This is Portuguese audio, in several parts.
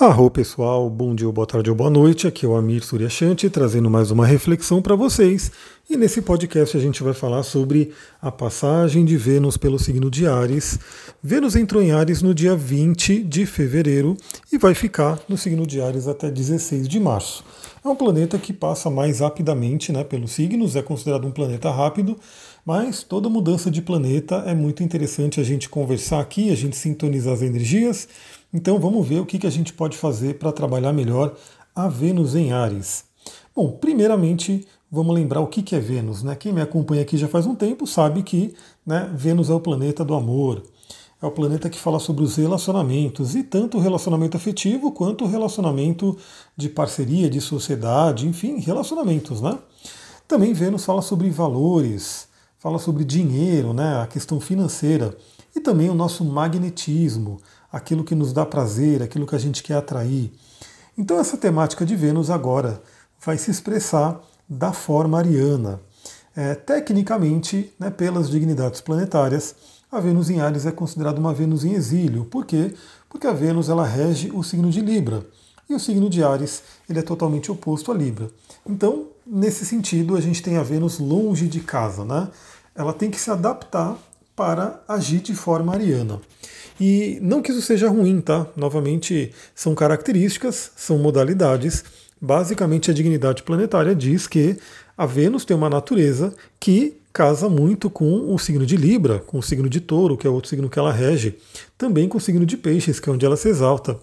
Arro pessoal, bom dia, boa tarde ou boa noite. Aqui é o Amir Suryashanti trazendo mais uma reflexão para vocês. E nesse podcast a gente vai falar sobre a passagem de Vênus pelo signo de Ares. Vênus entrou em Ares no dia 20 de fevereiro e vai ficar no signo de Ares até 16 de março. É um planeta que passa mais rapidamente né, pelos signos, é considerado um planeta rápido, mas toda mudança de planeta é muito interessante a gente conversar aqui, a gente sintonizar as energias então vamos ver o que, que a gente pode fazer para trabalhar melhor a Vênus em Ares. Bom, primeiramente vamos lembrar o que, que é Vênus. Né? Quem me acompanha aqui já faz um tempo sabe que né, Vênus é o planeta do amor. É o planeta que fala sobre os relacionamentos, e tanto o relacionamento afetivo quanto o relacionamento de parceria, de sociedade, enfim, relacionamentos. Né? Também Vênus fala sobre valores, fala sobre dinheiro, né, a questão financeira, e também o nosso magnetismo, aquilo que nos dá prazer, aquilo que a gente quer atrair. Então, essa temática de Vênus agora vai se expressar da forma ariana. É, tecnicamente, né, pelas dignidades planetárias, a Vênus em Ares é considerada uma Vênus em exílio. Por quê? Porque a Vênus ela rege o signo de Libra. E o signo de Ares ele é totalmente oposto a Libra. Então, nesse sentido, a gente tem a Vênus longe de casa. Né? Ela tem que se adaptar para agir de forma ariana. E não que isso seja ruim, tá? Novamente, são características, são modalidades. Basicamente, a dignidade planetária diz que a Vênus tem uma natureza que casa muito com o signo de Libra, com o signo de Touro, que é outro signo que ela rege, também com o signo de Peixes, que é onde ela se exalta.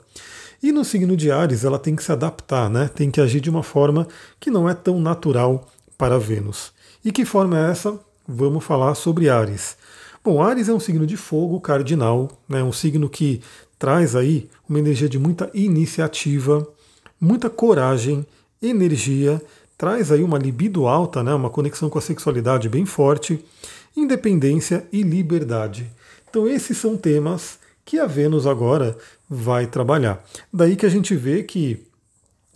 E no signo de Ares, ela tem que se adaptar, né? tem que agir de uma forma que não é tão natural para Vênus. E que forma é essa? Vamos falar sobre Ares. Bom, Ares é um signo de fogo cardinal, né, um signo que traz aí uma energia de muita iniciativa, muita coragem, energia, traz aí uma libido alta, né, uma conexão com a sexualidade bem forte, independência e liberdade. Então esses são temas que a Vênus agora vai trabalhar. Daí que a gente vê que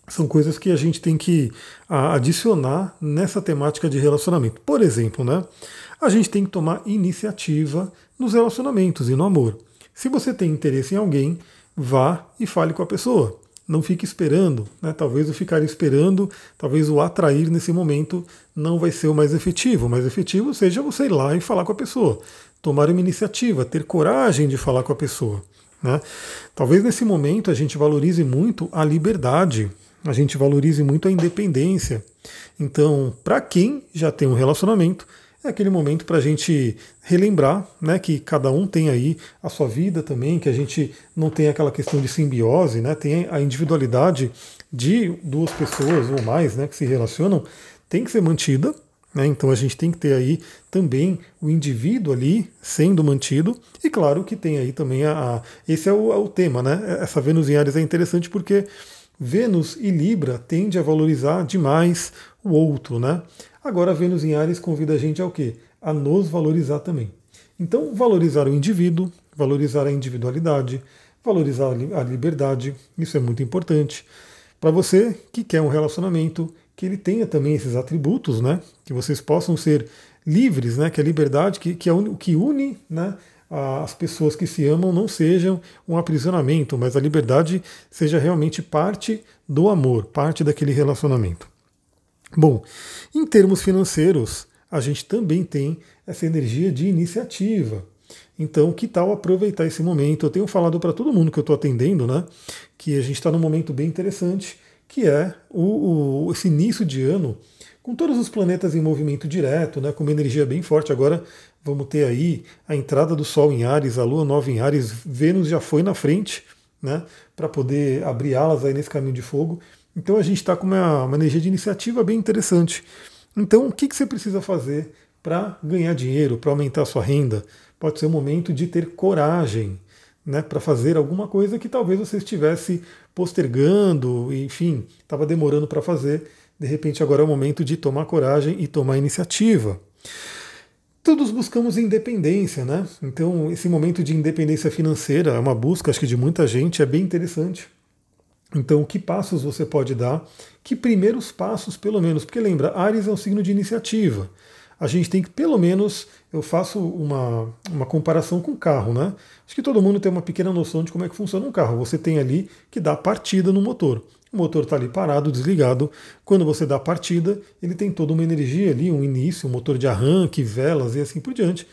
são coisas que a gente tem que adicionar nessa temática de relacionamento. Por exemplo, né? a gente tem que tomar iniciativa nos relacionamentos e no amor. Se você tem interesse em alguém, vá e fale com a pessoa. Não fique esperando. Né? Talvez o ficar esperando, talvez o atrair nesse momento não vai ser o mais efetivo. O mais efetivo seja você ir lá e falar com a pessoa. Tomar uma iniciativa, ter coragem de falar com a pessoa. Né? Talvez nesse momento a gente valorize muito a liberdade, a gente valorize muito a independência. Então, para quem já tem um relacionamento, é aquele momento para a gente relembrar né, que cada um tem aí a sua vida também, que a gente não tem aquela questão de simbiose, né, tem a individualidade de duas pessoas ou mais né, que se relacionam, tem que ser mantida. Né, então a gente tem que ter aí também o indivíduo ali sendo mantido, e claro que tem aí também a. a esse é o, é o tema, né? Essa Vênus em Ares é interessante porque Vênus e Libra tende a valorizar demais o outro, né? Agora, Vênus em Ares convida a gente ao quê? A nos valorizar também. Então, valorizar o indivíduo, valorizar a individualidade, valorizar a liberdade, isso é muito importante. Para você que quer um relacionamento que ele tenha também esses atributos, né? Que vocês possam ser livres, né? Que a liberdade, que, que é o que une, né? As pessoas que se amam não sejam um aprisionamento, mas a liberdade seja realmente parte do amor, parte daquele relacionamento. Bom, em termos financeiros, a gente também tem essa energia de iniciativa. Então, que tal aproveitar esse momento? Eu tenho falado para todo mundo que eu estou atendendo, né, que a gente está num momento bem interessante, que é o, o, esse início de ano, com todos os planetas em movimento direto, né, com uma energia bem forte. Agora vamos ter aí a entrada do Sol em Ares, a Lua nova em Ares, Vênus já foi na frente, né, para poder abrir alas aí nesse caminho de fogo. Então a gente está com uma, uma, energia de iniciativa bem interessante. Então o que, que você precisa fazer para ganhar dinheiro, para aumentar a sua renda? Pode ser o momento de ter coragem né, para fazer alguma coisa que talvez você estivesse postergando, enfim, estava demorando para fazer. De repente agora é o momento de tomar coragem e tomar iniciativa. Todos buscamos independência, né? Então, esse momento de independência financeira é uma busca, acho que de muita gente, é bem interessante. Então, que passos você pode dar? Que primeiros passos, pelo menos? Porque lembra, Ares é um signo de iniciativa. a gente tem que, pelo menos, eu faço uma, uma comparação com o carro, né? Acho que todo mundo tem uma pequena noção de como é que funciona um carro. Você tem ali que dá partida no motor. O motor está ali parado, desligado. Quando você dá partida, ele tem toda uma energia ali, um início, um motor de arranque, velas e assim por diante,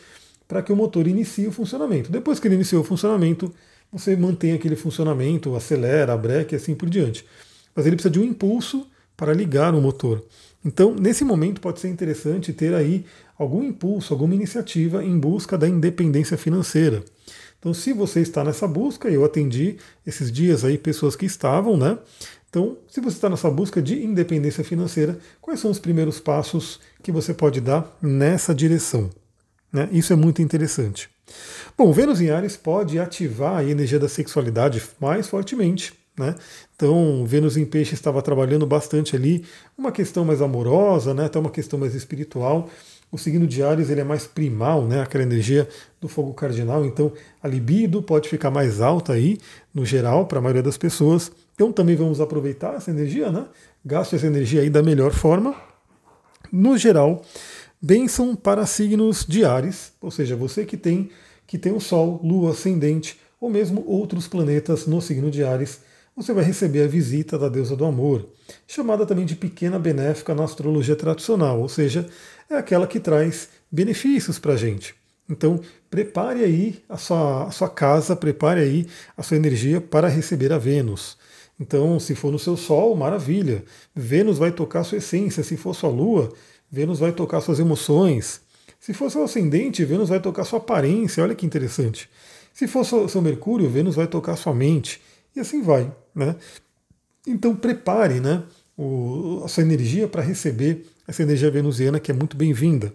para que o motor inicie o funcionamento. Depois que ele iniciou o funcionamento, você mantém aquele funcionamento, acelera, breque e assim por diante. Mas ele precisa de um impulso para ligar o motor. Então, nesse momento, pode ser interessante ter aí algum impulso, alguma iniciativa em busca da independência financeira. Então, se você está nessa busca, eu atendi esses dias aí pessoas que estavam, né? Então, se você está nessa busca de independência financeira, quais são os primeiros passos que você pode dar nessa direção? Né? Isso é muito interessante. Bom, Vênus em Ares pode ativar a energia da sexualidade mais fortemente. Né? Então, Vênus em Peixe estava trabalhando bastante ali, uma questão mais amorosa, né? até uma questão mais espiritual. O signo de Ares ele é mais primal, né? aquela energia do fogo cardinal, então a libido pode ficar mais alta aí, no geral, para a maioria das pessoas. Então também vamos aproveitar essa energia, né? gaste essa energia aí da melhor forma. No geral, bênção para signos de Ares, ou seja, você que tem, que tem o Sol, Lua, Ascendente, ou mesmo outros planetas no signo de Ares você vai receber a visita da deusa do amor, chamada também de pequena benéfica na astrologia tradicional, ou seja, é aquela que traz benefícios para a gente. Então, prepare aí a sua, a sua casa, prepare aí a sua energia para receber a Vênus. Então, se for no seu Sol, maravilha. Vênus vai tocar a sua essência. Se for sua Lua, Vênus vai tocar suas emoções. Se for seu ascendente, Vênus vai tocar sua aparência. Olha que interessante. Se for seu Mercúrio, Vênus vai tocar sua mente. E assim vai. Né? Então prepare né, o, a sua energia para receber essa energia venusiana que é muito bem-vinda.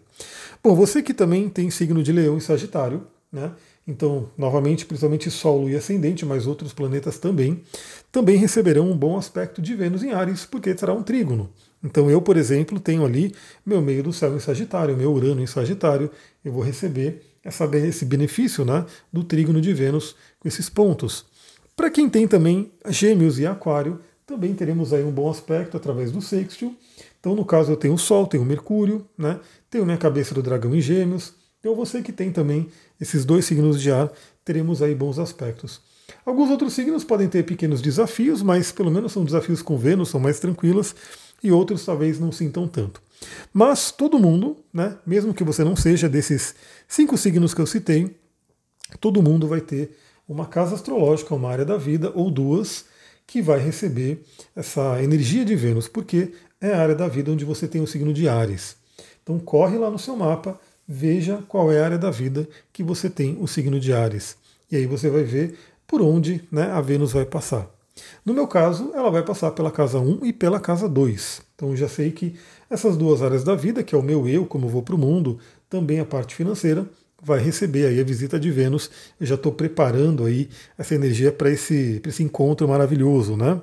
Bom, você que também tem signo de leão e sagitário, né? Então, novamente, principalmente Sol e Ascendente, mas outros planetas também, também receberão um bom aspecto de Vênus em Ares, porque será um trígono. Então, eu, por exemplo, tenho ali meu meio do céu em Sagitário, meu Urano em Sagitário, eu vou receber essa, esse benefício né, do trígono de Vênus com esses pontos. Para quem tem também Gêmeos e Aquário, também teremos aí um bom aspecto através do sextil. Então, no caso, eu tenho o Sol, tenho o Mercúrio, né? tenho minha cabeça do dragão em Gêmeos. Então, você que tem também esses dois signos de ar, teremos aí bons aspectos. Alguns outros signos podem ter pequenos desafios, mas pelo menos são desafios com Vênus, são mais tranquilas, e outros talvez não sintam tanto. Mas todo mundo, né, mesmo que você não seja desses cinco signos que eu citei, todo mundo vai ter uma casa astrológica, uma área da vida, ou duas, que vai receber essa energia de Vênus, porque é a área da vida onde você tem o signo de Ares. Então corre lá no seu mapa, veja qual é a área da vida que você tem o signo de Ares. E aí você vai ver por onde né, a Vênus vai passar. No meu caso, ela vai passar pela casa 1 e pela casa 2. Então já sei que essas duas áreas da vida, que é o meu eu, como eu vou para o mundo, também a parte financeira, vai receber aí a visita de Vênus. Eu já estou preparando aí essa energia para esse, esse encontro maravilhoso, né?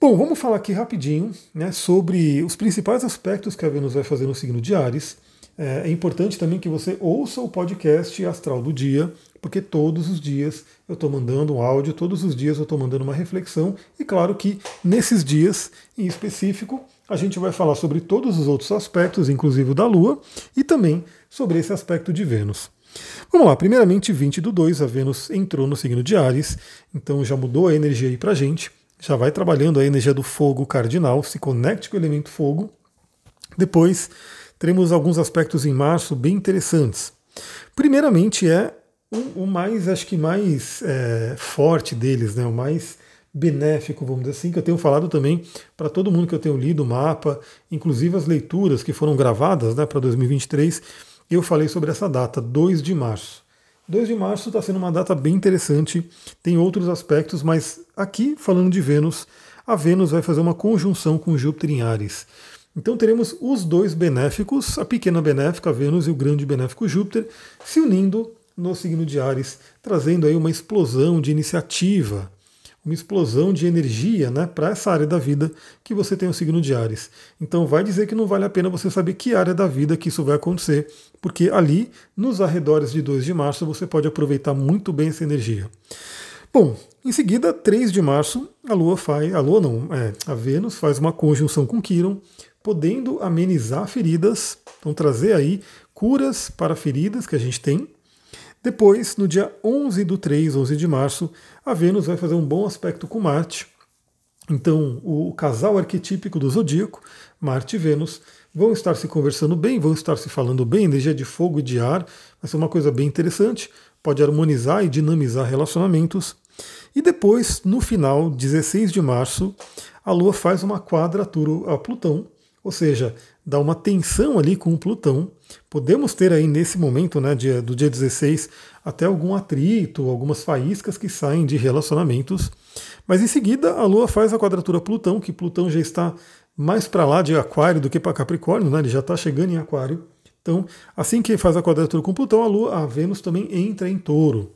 Bom, vamos falar aqui rapidinho né, sobre os principais aspectos que a Vênus vai fazer no signo de Ares. É, é importante também que você ouça o podcast Astral do Dia, porque todos os dias eu estou mandando um áudio, todos os dias eu estou mandando uma reflexão, e claro que nesses dias em específico a gente vai falar sobre todos os outros aspectos, inclusive o da Lua, e também sobre esse aspecto de Vênus. Vamos lá, primeiramente 20 do 2, a Vênus entrou no signo de Ares, então já mudou a energia aí pra gente, já vai trabalhando a energia do fogo cardinal, se conecte com o elemento fogo. Depois teremos alguns aspectos em março bem interessantes. Primeiramente é o, o mais, acho que mais é, forte deles, né? o mais benéfico, vamos dizer assim, que eu tenho falado também para todo mundo que eu tenho lido o mapa, inclusive as leituras que foram gravadas né, para 2023, eu falei sobre essa data, 2 de março. 2 de março está sendo uma data bem interessante, tem outros aspectos, mas aqui, falando de Vênus, a Vênus vai fazer uma conjunção com Júpiter em Ares. Então teremos os dois benéficos, a pequena benéfica Vênus e o grande benéfico Júpiter, se unindo no signo de Ares, trazendo aí uma explosão de iniciativa, uma explosão de energia né, para essa área da vida que você tem o signo de Ares. Então vai dizer que não vale a pena você saber que área da vida que isso vai acontecer, porque ali, nos arredores de 2 de março, você pode aproveitar muito bem essa energia. Bom, em seguida, 3 de março, a Lua faz, a Lua não, é, a Vênus faz uma conjunção com Quiron, podendo amenizar feridas, então trazer aí curas para feridas que a gente tem. Depois, no dia 11 do 3, 11 de março, a Vênus vai fazer um bom aspecto com Marte. Então, o casal arquetípico do zodíaco, Marte e Vênus, vão estar se conversando bem, vão estar se falando bem, energia de fogo e de ar, vai ser uma coisa bem interessante, pode harmonizar e dinamizar relacionamentos. E depois, no final, 16 de março, a Lua faz uma quadratura a Plutão, ou seja, dá uma tensão ali com o Plutão. Podemos ter aí nesse momento, né, dia, do dia 16, até algum atrito, algumas faíscas que saem de relacionamentos. Mas em seguida, a Lua faz a quadratura Plutão, que Plutão já está mais para lá de Aquário do que para Capricórnio, né? ele já está chegando em Aquário. Então, assim que faz a quadratura com Plutão, a Lua, a Vênus também entra em Touro.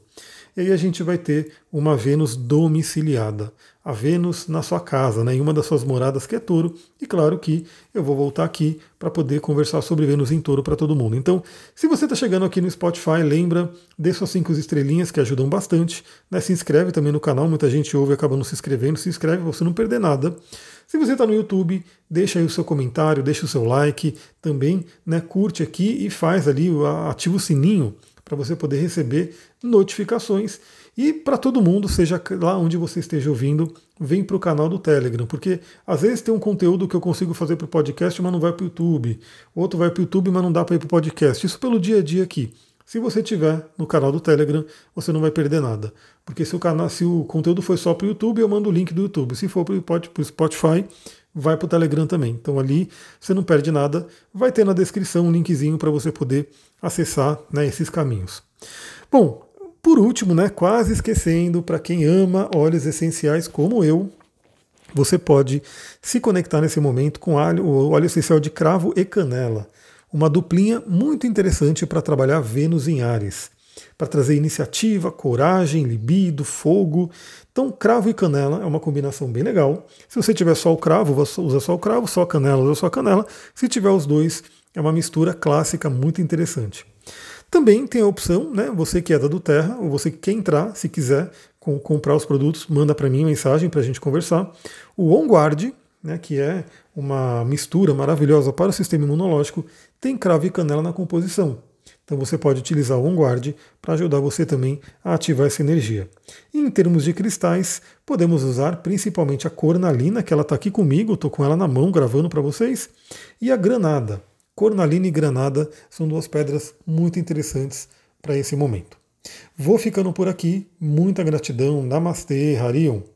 E aí a gente vai ter uma Vênus domiciliada, a Vênus na sua casa, né, em uma das suas moradas que é touro. E claro que eu vou voltar aqui para poder conversar sobre Vênus em touro para todo mundo. Então, se você está chegando aqui no Spotify, lembra, dê suas cinco estrelinhas que ajudam bastante. Né, se inscreve também no canal, muita gente ouve e acaba não se inscrevendo. Se inscreve para você não perder nada. Se você está no YouTube, deixa aí o seu comentário, deixa o seu like, também né, curte aqui e faz ali, ativa o sininho para você poder receber notificações. E para todo mundo, seja lá onde você esteja ouvindo, vem para o canal do Telegram, porque às vezes tem um conteúdo que eu consigo fazer para o podcast, mas não vai para o YouTube. Outro vai para o YouTube, mas não dá para ir para o podcast. Isso pelo dia a dia aqui. Se você tiver no canal do Telegram, você não vai perder nada. Porque se o, canal, se o conteúdo foi só para o YouTube, eu mando o link do YouTube. Se for para o Spotify, vai para o Telegram também. Então ali você não perde nada. Vai ter na descrição um linkzinho para você poder acessar né, esses caminhos. Bom, por último, né, quase esquecendo, para quem ama óleos essenciais como eu, você pode se conectar nesse momento com o óleo essencial de cravo e canela. Uma duplinha muito interessante para trabalhar Vênus em Ares para trazer iniciativa, coragem, libido, fogo. Então, cravo e canela é uma combinação bem legal. Se você tiver só o cravo, usa só o cravo, só a canela, usa só a canela. Se tiver os dois, é uma mistura clássica muito interessante. Também tem a opção, né? Você que é da do Terra, ou você que quer entrar, se quiser com, comprar os produtos, manda para mim mensagem para a gente conversar. O OnGuard, né, que é uma mistura maravilhosa para o sistema imunológico, tem cravo e canela na composição. Então você pode utilizar o OnGuard para ajudar você também a ativar essa energia. E em termos de cristais, podemos usar principalmente a cornalina, que ela está aqui comigo, estou com ela na mão gravando para vocês, e a granada. Cornalina e granada são duas pedras muito interessantes para esse momento. Vou ficando por aqui. Muita gratidão. Namastê, Harion.